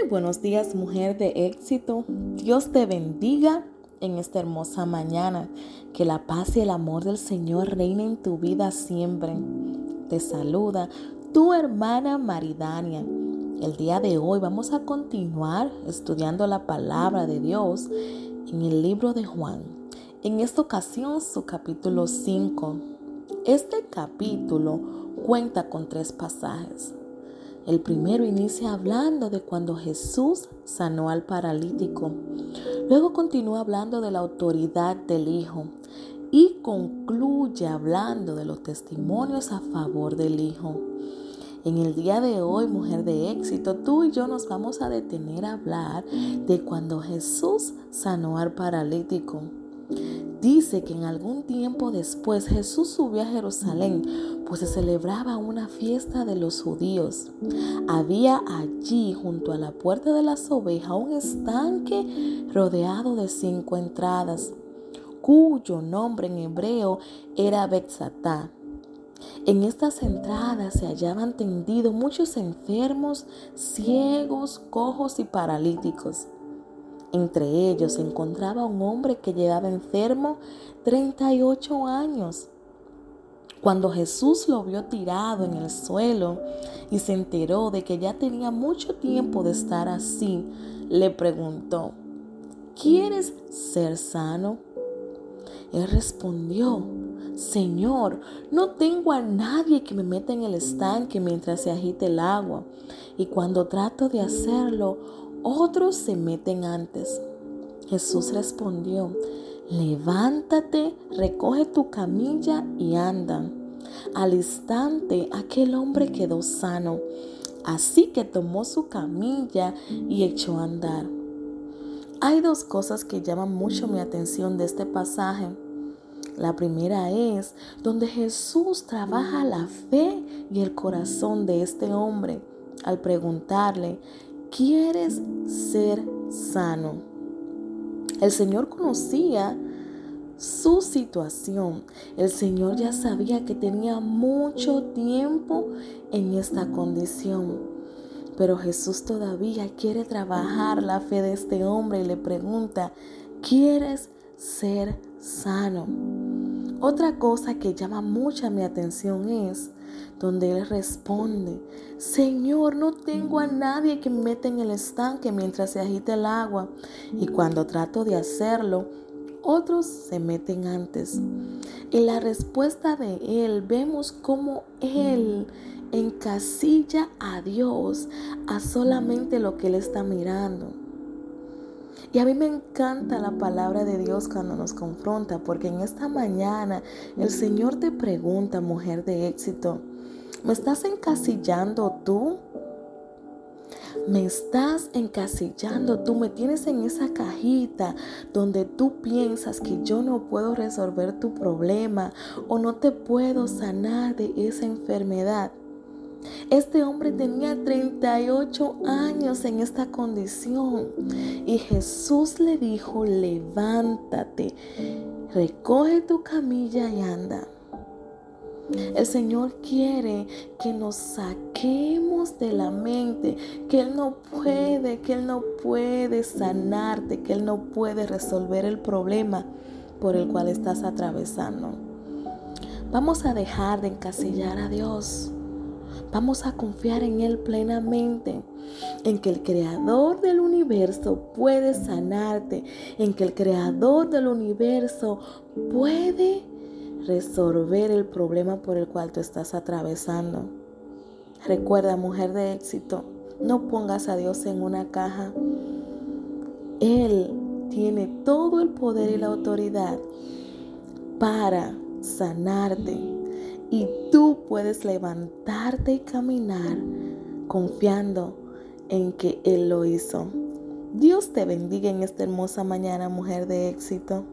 Muy buenos días, mujer de éxito. Dios te bendiga en esta hermosa mañana. Que la paz y el amor del Señor reine en tu vida siempre. Te saluda tu hermana Maridania. El día de hoy vamos a continuar estudiando la palabra de Dios en el libro de Juan. En esta ocasión, su capítulo 5. Este capítulo cuenta con tres pasajes. El primero inicia hablando de cuando Jesús sanó al paralítico. Luego continúa hablando de la autoridad del Hijo y concluye hablando de los testimonios a favor del Hijo. En el día de hoy, mujer de éxito, tú y yo nos vamos a detener a hablar de cuando Jesús sanó al paralítico. Dice que en algún tiempo después Jesús subió a Jerusalén, pues se celebraba una fiesta de los judíos. Había allí, junto a la puerta de las ovejas, un estanque rodeado de cinco entradas, cuyo nombre en hebreo era Betsatá. En estas entradas se hallaban tendidos muchos enfermos, ciegos, cojos y paralíticos. Entre ellos se encontraba un hombre que llevaba enfermo 38 años. Cuando Jesús lo vio tirado en el suelo y se enteró de que ya tenía mucho tiempo de estar así, le preguntó, ¿quieres ser sano? Él respondió, Señor, no tengo a nadie que me meta en el estanque mientras se agite el agua, y cuando trato de hacerlo, otros se meten antes. Jesús respondió, levántate, recoge tu camilla y anda. Al instante aquel hombre quedó sano, así que tomó su camilla y echó a andar. Hay dos cosas que llaman mucho mi atención de este pasaje. La primera es donde Jesús trabaja la fe y el corazón de este hombre al preguntarle, quieres ser sano. El Señor conocía su situación. El Señor ya sabía que tenía mucho tiempo en esta condición. Pero Jesús todavía quiere trabajar la fe de este hombre y le pregunta, ¿quieres ser sano? Otra cosa que llama mucha mi atención es donde él responde, Señor, no tengo a nadie que me meta en el estanque mientras se agita el agua. Y cuando trato de hacerlo, otros se meten antes. En la respuesta de él vemos cómo él encasilla a Dios a solamente lo que él está mirando. Y a mí me encanta la palabra de Dios cuando nos confronta, porque en esta mañana el Señor te pregunta, mujer de éxito, ¿me estás encasillando tú? Me estás encasillando, tú me tienes en esa cajita donde tú piensas que yo no puedo resolver tu problema o no te puedo sanar de esa enfermedad. Este hombre tenía 38 años en esta condición y Jesús le dijo, levántate, recoge tu camilla y anda. El Señor quiere que nos saquemos de la mente que Él no puede, que Él no puede sanarte, que Él no puede resolver el problema por el cual estás atravesando. Vamos a dejar de encasillar a Dios. Vamos a confiar en Él plenamente, en que el creador del universo puede sanarte, en que el creador del universo puede resolver el problema por el cual tú estás atravesando. Recuerda, mujer de éxito, no pongas a Dios en una caja. Él tiene todo el poder y la autoridad para sanarte. Y tú puedes levantarte y caminar confiando en que Él lo hizo. Dios te bendiga en esta hermosa mañana, mujer de éxito.